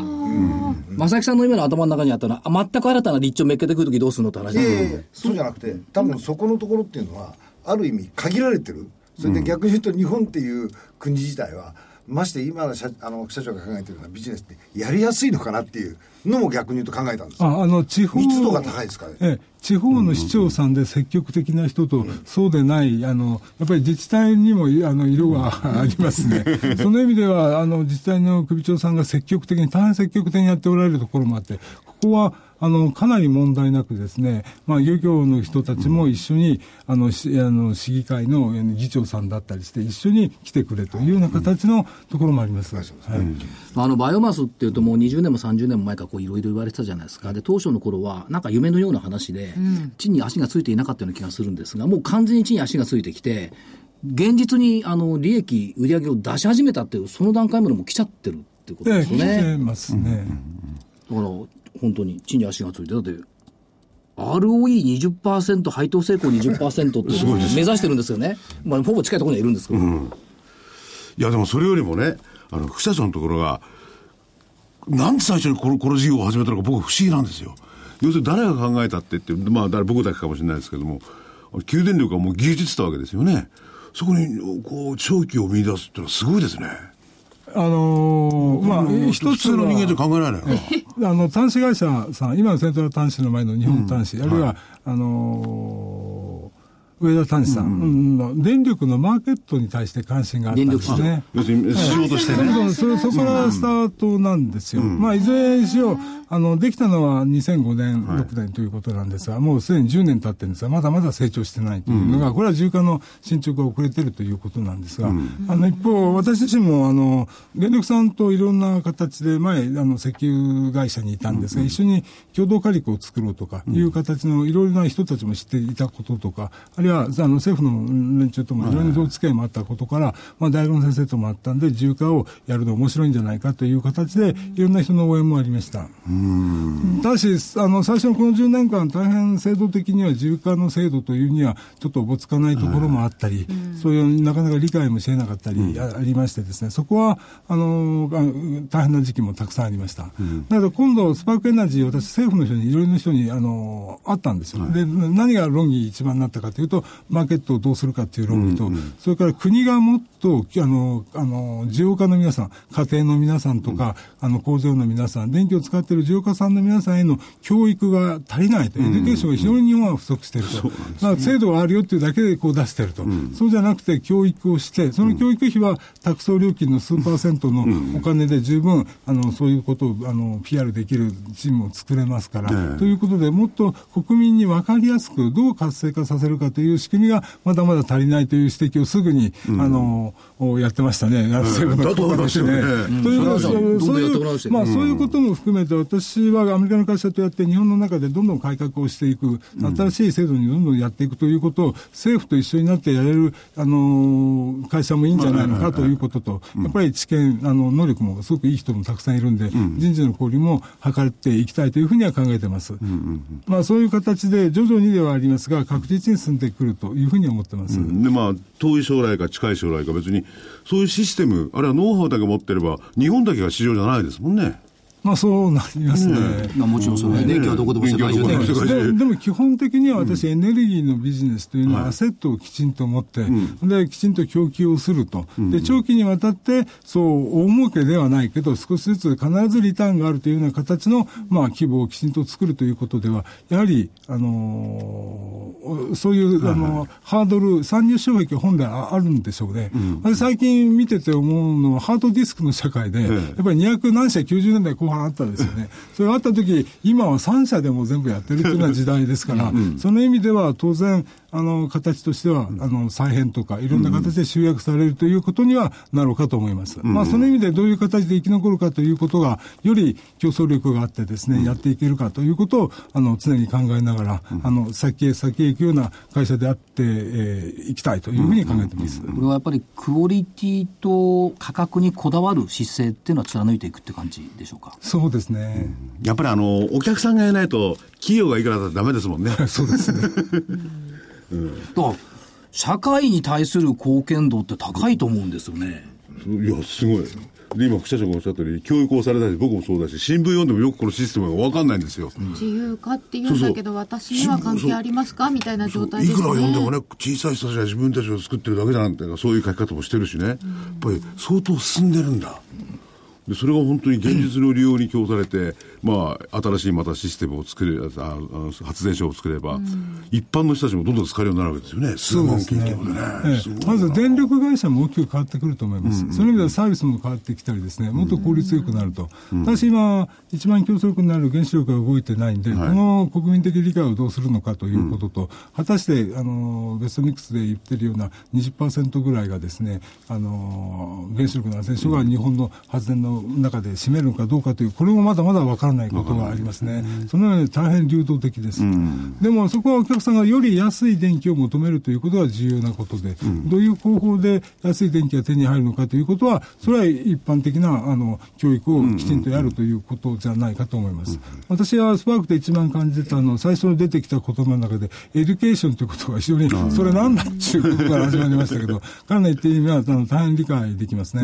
正木さんの今の頭の中にあったのは、あ全く新たな立地をめっけてくるときどうするのって話いやいやいやそうじゃなくて多分そこのところっていうのはある意味限られてる。それで逆に言うと日本っていう国自体はまして今の社あの社長が考えてるようなビジネスってやりやすいのかなっていうのも逆に言うと考えたんですよ。ああの地方密度が高いですからね。ええ、地方の市長さんで積極的な人と、そうでない、あのやっぱり自治体にもあの色が ありますね、その意味ではあの自治体の首長さんが積極的に、大変積極的にやっておられるところもあって、ここはあの、かなり問題なくですね、まあ、漁業の人たちも一緒に、あの、しあの市議会のえー議長さんだったりして、一緒に来てくれというような形のところもあります。はいまあ、あのバイオマスっていうと、もう20年も30年も前からこういろいろ言われてたじゃないですか、で当初の頃は、なんか夢のような話で、地に足がついていなかったような気がするんですが、もう完全に地に足がついてきて、現実にあの利益、売り上げを出し始めたっていう、その段階までもう来ちゃってるっていうことで、ですよ来てね。ますね。だから本当に地に足がついて、だって、ROE20%、配当成功20%って 目指してるんですよね、まあ、ほぼ近いところにはいるんですけど、いや、でもそれよりもね、あの、副社長のところが、なんで最初にこの、この事業を始めたのか僕不思議なんですよ。要するに誰が考えたってって、まあ、誰僕だけかもしれないですけども、給電力はもう技術したわけですよね。そこに、こう、長期を見出すってのはすごいですね。あのーまあ、一つの人間じゃ考えられないな。あの、端子会社さん、今のセントラル端子の前の日本端子、あるいは、あのー上田端子さん、うんの電力のマーケットに対して関心があったんですね。要するに、市場としてね。そうそこからスタートなんですよ。まあ、いずれにしろ、あの、できたのは2005年、6年ということなんですが、もうすでに10年経ってるんですが、まだまだ成長してないというのが、これは重化の進捗が遅れてるということなんですが、あの、一方、私自身も、あの、電力さんといろんな形で前、あの、石油会社にいたんですが、一緒に共同火力を作ろうとかいう形のいろいろな人たちも知っていたこととか、あるいは、あの、政府の連中ともいろいろなお付き合いもあったことから、まあ、大学の先生ともあったんで、重化をやるの面白いんじゃないかという形で、いろんな人の応援もありました。ただし、あの、最初のこの10年間、大変制度的には重化の制度というには、ちょっとおぼつかないところもあったり、そういうなかなか理解もしえなかったり、あありましてですね、そこは、あの、あ大変な時期もたくさんありました。だけど今度、スパークエナジー、私、政府の人に、いろいろな人に、あの、あったんですよ。で、何が論議一番になったかというと、マーケットをどうするかという論議と、それから国がもっと、あの、あの、需要家の皆さん、家庭の皆さんとか、あの、工場の皆さん、電気を使っている需要家さんの皆さんへの教育が足りないと。 education が非常に日本は不足していると。まあ、制度があるよっていうだけでこう出していると。そうじゃなくて教育をして、その教育費は託送料金の数パーセントのお金で十分、あの、そういうことを、あの、PR できるチームを作れますから、ということで、もっと国民に分かりやすくどう活性化させるかという仕組みがまだまだ足りないという指摘をすぐに、あの、やってましたね。政府のだと思いますよね。ということでそういうまあ、そういうことも含めて、私はアメリカの会社とやって、日本の中でどんどん改革をしていく、新しい制度にどんどんやっていくということを、政府と一緒になってやれる、あのー会社もいいんじゃないのかということと、やっぱり知見、あの、能力もすごくいい人もたくさんいるんで、人事の交流も図っていきたいというふうには考えてます。まあ、そういう形で、徐々にではありますが、確実に進ん。でくるというふうに思ってます。で、まあ、遠い将来か近い将来か別に、そういうシステム、あるいはノウハウだけ持ってれば、日本だけが市場じゃないですもんね。まあ、そうなりますね。まあ、もちろんそれは電気はどこでも世界中で。でも基本的には私、エネルギーのビジネスというのは、アセットをきちんと持って、で、きちんと供給をすると。で、長期にわたって、そう、大儲けではないけど、少しずつ必ずリターンがあるというような形の、まあ、規模をきちんと作るということでは、やはり、あのーそういう、あの、ハードル、参入障壁は本来ああるんでしょうね。で最近見てて思うのは、ハードディスクの社会で、やっぱり200何社90年代後半あったですよね。それがあった時、今は3社でも全部やってるというような時代ですから、その意味では当然、あの、形としては、あの、再編とか、いろんな形で集約されるということにはなろうかと思います。まあ、その意味でどういう形で生き残るかということが、より競争力があってですね、やっていけるかということを、あの、常に考えながら、あの、先へ先へ行くような会社であって、えーいきたいというふうに考えています。これはやっぱりクオリティと価格にこだわる姿勢っていうのは貫いていくって感じでしょうか？そうですね。やっぱりあの、お客さんがいないと、企業がいくらだってダメですもんね。そうですね。だから、社会に対する貢献度って高いと思うんですよね。いや、すごい。で、今、副社長がおっしゃったように、教育をされたし、僕もそうだし、新聞読んでもよくこのシステムが分かんないんですよ。自由化って言うんだけど、私には関係ありますか？みたいな状態いですね。くら読んでもね、小さい人たちが自分たちを作ってるだけじゃなんていうか、そういう書き方もしてるしね。やっぱり相当進んでるんだ。でそれが本当に現実の利用に供されて、まあ、新しいまたシステムを作れああ発電所を作れば、一般の人たちもどんどん使えるようになるわけですよね。数万件規模でね。ええ。すごいなまず電力会社も大きく変わってくると思います、その意味ではサービスも変わってきたりですね、もっと効率よくなると、ただし今、一番競争力になる原子力が動いてないんで、はい。この国民的理解をどうするのかということと、果たしてあのベストミックスで言ってるような20%ぐらいがですね、あの原子力の発電所が日本の発電の中で占めるのかどうかという、これもまだまだ分からないことがありますね、そのように大変流動的です。でもそこはお客さんがより安い電気を求めるということが重要なことで、どういう方法で安い電気が手に入るのかということは、それは一般的なあの教育をきちんとやるということじゃないかと思います。私はスパークで一番感じてたの、最初に出てきた言葉の中で、 education ということが非常に、それなんだっていうことから始まりましたけど、彼の言ってる意味はあの大変理解できますね。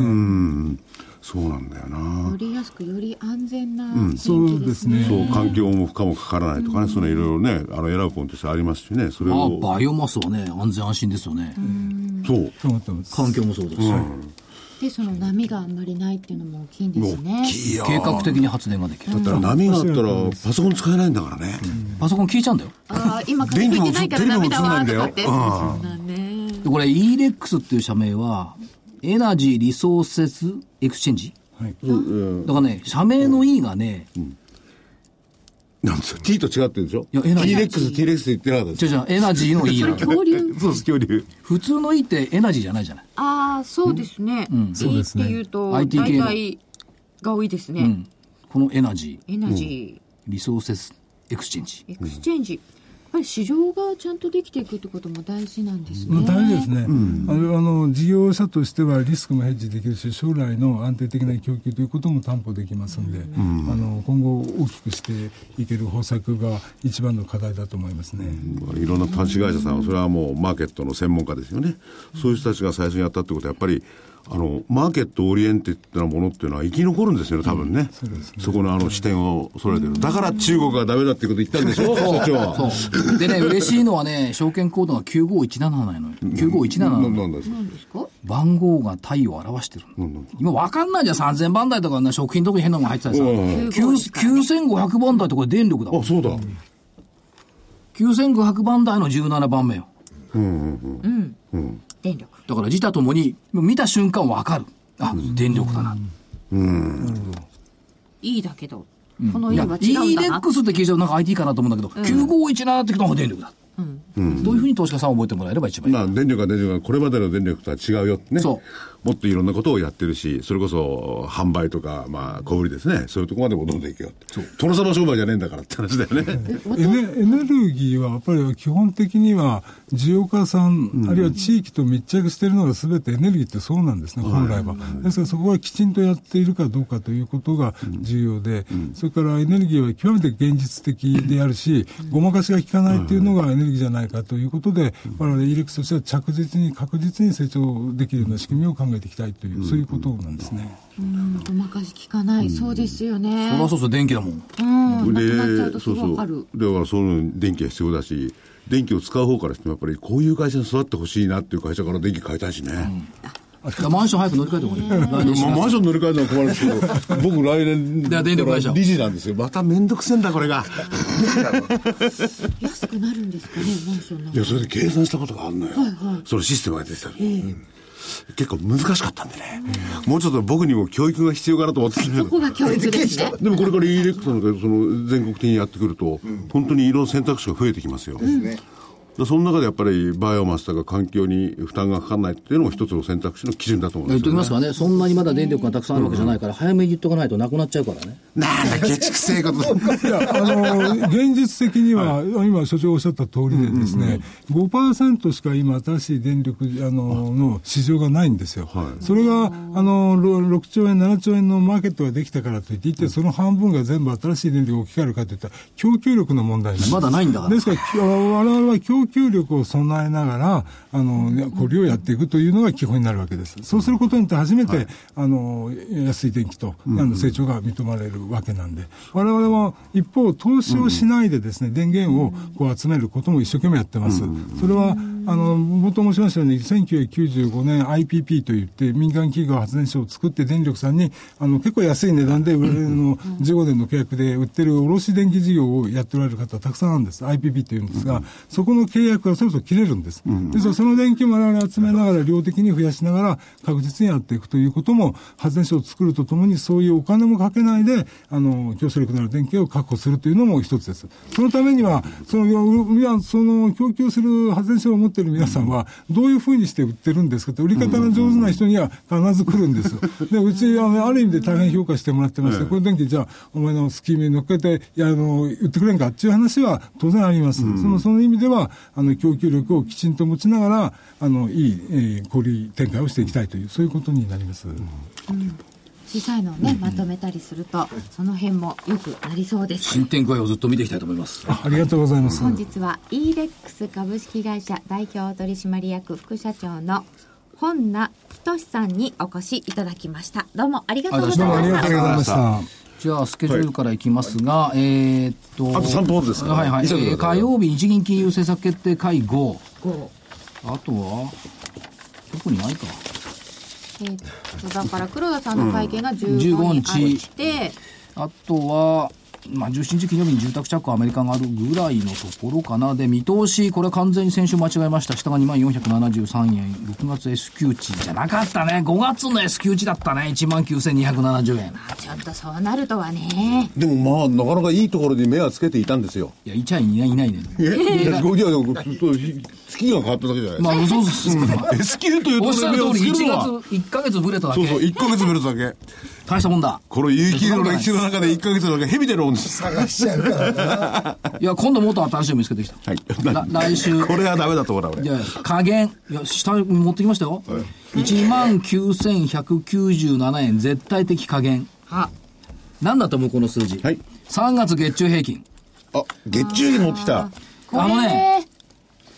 うん。そうなんだよな乗。りやすくより安全なうん電そう気ですね。そう、環境も負荷もかからないとかね、そのいろいろね、あの、選ぶポイントとしてありますしね、それあを。バイオマスはね、安全安心ですよね。そう。と思ってます。環境もそうだし。で、その波があんまりないっていうのも大きいんですね。計画的に発電ができる。だったら波があったらパソコン使えないんだからね。パソコン消えちゃうんだよ。ああ、今風吹いてないからダメだわとかって。電気も映んないんだよそうなんね。でこれ EREX っていう社名は、エナジーリソーセスエクスチェンジ？はいだからね、社名の E がね、なんですか ?T と違ってるでしょ？いやエナジー ?T-Rex、T-Rex って言ってなかったです違う違う、エナジーの E なの。恐竜？そうです、恐竜。普通の E ってエナジーじゃないじゃない？ああ、そうですね。 E っていうと、IT 系の大体が多いですね。うん。この energy、Energy Resources Exchange。ー、エクスチェンジ。やっぱり市場がちゃんとできていくってことも大事なんですね。まあ大事ですね、あのあの事業者としてはリスクもヘッジできるし、将来の安定的な供給ということも担保できますので、あの今後、大きくしていける方策が一番の課題だと思いますね。いろんな短資会社さんは、それはもうマーケットの専門家ですよね。そういう人たちが最初にやったってことは、やっぱり、あの、 market oriented なものっていうのは生き残るんですよね、多分ね。そこのあの視点を揃えてる。だから中国がダメだっていうこと言ったんでしょ、社長は。そう。でね、嬉しいのはね、証券コードが9517なのよ。9517ななの。なんですか何ですか？番号が体を表してるの。今わかんないじゃん、3000番台とかね、食品特に変なのが入ってたりさ。うん9500番台とこれ電力だもんあ、そうだ。9500番台の17番目よ。電力。だから自他ともに、見た瞬間わかる。あ、電力だな。いいだけど、このいや、家は違うんだな。EREX って聞いちゃうとなんか IT かなと思うんだけど、9517って聞くとあ電力だ。どういうふうに投資家さんは覚えてもらえれば一番いい。まあ、電力は電力はこれまでの電力とは違うよってね。そもっといろんなことをやってるし、それこそ販売とか、まあ、小売りですね。そういうとこまでもどんどんいけよって。殿様商売じゃねえんだからって話だよね。エネエネルギーはやっぱり基本的には需要家さん、あるいは地域と密着しているのが全てエネルギーってそうなんですね、本来は。ですからそこはきちんとやっているかどうかということが重要で、それからエネルギーは極めて現実的であるし、ごまかしが効かないっていうのがエネルギーじゃないかということで、我々 ELEX としては着実に確実に成長できるような仕組みを考えていきたいという、そういうことなんですね。うん、ごまかし聞かない。そうですよね。そりゃそうそう、電気だもん。うん、なくなっちゃうとすそうそう。だから、その電気が必要だし、電気を使う方からしても、やっぱりこういう会社に育ってほしいなっていう会社から電気買いたいしね。マンション早く乗り換えてほしい。来年4まあ、マン月ション乗り換えるのは困るんですけど、僕来年 いや電力会社理事なんですよ。まためんどくせえんだ、これが。安くなるんですかね、マンションのい。や、それで計算したことがあるのよ。そのシステムが出てきたの結構難しかったんでね。もうちょっと僕にも教育が必要かなと思ってたんだけどここが教育ですね。でもこれから ELEX なんかその全国的にやってくると、本当にいろんな選択肢が増えてきますよ。ねでその中でやっぱりバイオマスとか環境に負担がかからないっていうのも一つの選択肢の基準だと思うん言っですよ、ね。ときますからね、そんなにまだ電力がたくさんあるわけじゃないから、早めに言っとかないとなくなっちゃうからね。なんだ、ケチくせえこと。いや、あの、現実的には、今、所長おっしゃった通りでですね、5%しか今、新しい電力、あの、の市場がないんですよ。それが、あの、ろ6兆円、7兆円のマーケットができたからといって、一体その半分が全部新しい電力を置き換えるかといったら、供給力の問題なんです。まだないんだからですから、き我々は供供給力を備えながら、あの、これをやっていくというのが基本になるわけです。そうすることによって初めて、あの、安い電気と、あの、成長が認められるわけなんで、我々は一方、投資をしないでですね、電源をこう集めることも一生懸命やってます。それは、あの、冒頭申しましたように、1995年 IPP といって、民間企業発電所を作って電力さんに、あの、結構安い値段で、の、15年の契約で売ってる卸電気事業をやっておられる方たくさんあるんです。IPP っていうんですが、そこの契約がそろそろ切れるんです。ですから、その電気も我々集めながら、量的に増やしながら、確実にやっていくということも、発電所を作るとともに、そういうお金もかけないで、あの、競争力のある電気を確保するというのも一つです。そのためには、その、その、供給する発電所を持っている皆さんは、どういうふうにして売ってるんですかって、売り方の上手な人には必ず来るんです。で、うち、あの、ある意味で大変評価してもらってまして、この電気じゃあ、お前のスキームに乗っけて、いや、あの、売ってくれんかっていう話は当然あります。その、その意味では、あの、供給力をきちんと持ちながら、あの、いい、えー、小売展開をしていきたいという、そういうことになります。小さいのをね、まとめたりすると、その辺もよくなりそうです。進展具合をずっと見ていきたいと思います。ありがとうございます。本日は e-lex 株式会社代表取締役副社長の本名仁さんにお越しいただきました。どうもありがとうございどうもありました。じゃあ、スケジュールからいきますが、えーっと。あと3分ほどですか？らはいはい。えー火曜日、日銀金融政策決定会合。こあとは、特にないか。うえーっとだから黒田さんの会見が15 15日日あって、あとは、まあ、17日金曜日に住宅着工アメリカがあるぐらいのところかな。で、見通し、これは完全に先週間違えました。下が2473円。6月 S q 値じゃなかったね。5月の S q 値だったね。19,270円。あちょっとそうなるとはね。でもまあ、なかなかいいところに目はつけていたんですよ。いや、いちゃいないいないね。え？いや、いや、月が変わっただけじゃないですか。まあ、嘘ですけど。S q というとおっしゃる通り、1つけるのは。月、1ヶ月ぶれただけ。そうそう、1ヶ月ぶりだけ。大したもんだ。この有機の歴史の中で1ヶ月だけ蛇でるんです。探しちゃうからな。いや、今度もっと新しいの見つけてきた。はい。ら来週。これはダメだと思うな、俺。いや、加減。いや、下に持ってきましたよ。1万9197円、絶対的加減。あ、なんだと思う、この数字？はい。3月月中平均。あ、月中に持ってきた。これあのねに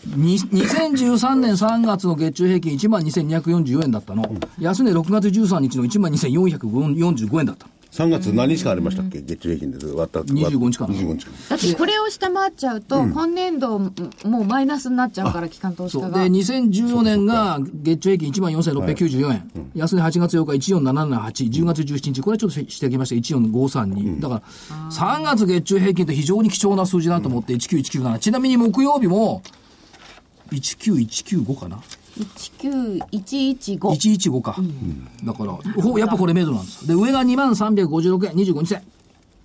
2013年3月の月中平均1万2244円だったの。安値6月13日の1万2445円だった。3月何日間ありましたっけ？月中平均で割った。25日間25日間。だってこれを下回っちゃうと、今年度もうマイナスになっちゃうから、機関投資そう。で、家が。2014年が月中平均1万4694円。安値8月8日14778。10月17日、これちょっと指摘ました14532。だから、3月月中平均って非常に貴重な数字だと思って19197。ちなみに木曜日も、19195かな？19115。115か。だから、ほやっぱこれメドなんです。で、上が2万356円、25日線。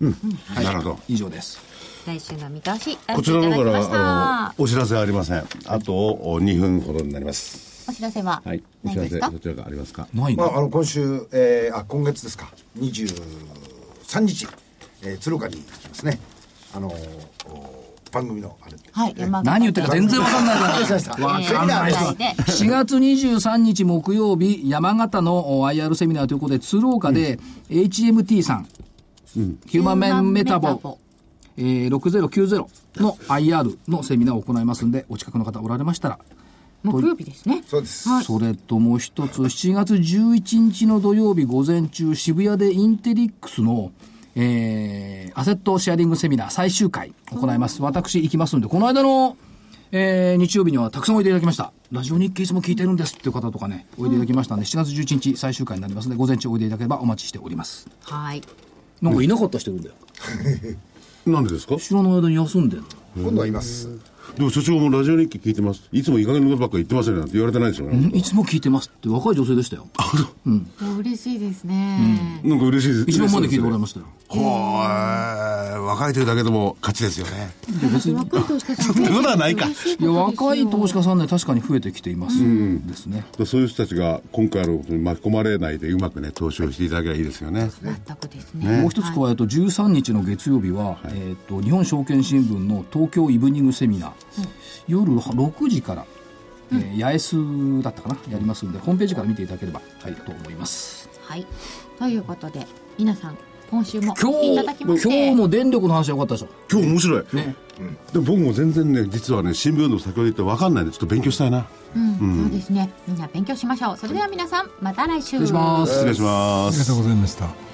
なるほど。以上です。来週の見通し、こちらの方から、出していただきましたあの、お知らせありません。あと2分ほどになります。お知らせははい。お知らせ、どちらかありますか？ないの？まあ、あの今週、えー、あ今月ですか23日、えー、鶴岡に行きますねあのーお番組のあれはい、山形何言ってるか全然わかんないから。わかんない人えーで4月23日木曜日、山形のお IR セミナーということで、鶴岡で HMT さん、ヒューマンメンメタボ、えー、6090の IR のセミナーを行いますんで、お近くの方おられましたら、木曜日ですね。そうです、それともう一つ、7月11日の土曜日午前中、渋谷でインテリックスの、えー、アセットシェアリングセミナー最終回行います。私行きますんで、この間の、えー、日曜日にはたくさんおいでいただきました。ラジオ日経いつも聞いてるんですっていう方とかね、おいでいただきましたんで、7月11日最終回になりますので、午前中おいでいただければお待ちしております。はい。なんかいなかった人いるんだよ。なんでですか？知らない間に休んでんの。今度はいます、でも所長もラジオ日記聞いてます。いつもいい加減なことばっかり言ってますよなんて言われてないですよね。いつも聞いてますって若い女性でしたよ。嬉しいですね。なんか嬉しいです。一番前で聞いてもらいましたよ。はーい。若いというだけでも勝ちですよね。若い投資家さんそんなことはないかいや、若い投資家さんね、確かに増えてきています。ですね。そういう人たちが今回のことに巻き込まれないでうまくね、投資をしていただければいいですよね。全くですね。もう一つ加えると、13日の月曜日は、えっと、日本証券新聞の東京イブニングセミナー、夜6時から、えー八重洲だったかな、やりますんで、ホームページから見ていただければ、はい、と思います。はい。ということで、皆さん、今週も今来ていただきまして。日今日も電力の話は良かったでしょ今日面白い。ね。でも僕も全然ね、実はね、新聞の先ほど言って分かんないんで、ちょっと勉強したいな。うん、そうですね。みんな勉強しましょう。それでは皆さんまた来週。失礼します。失礼します。ありがとうございました。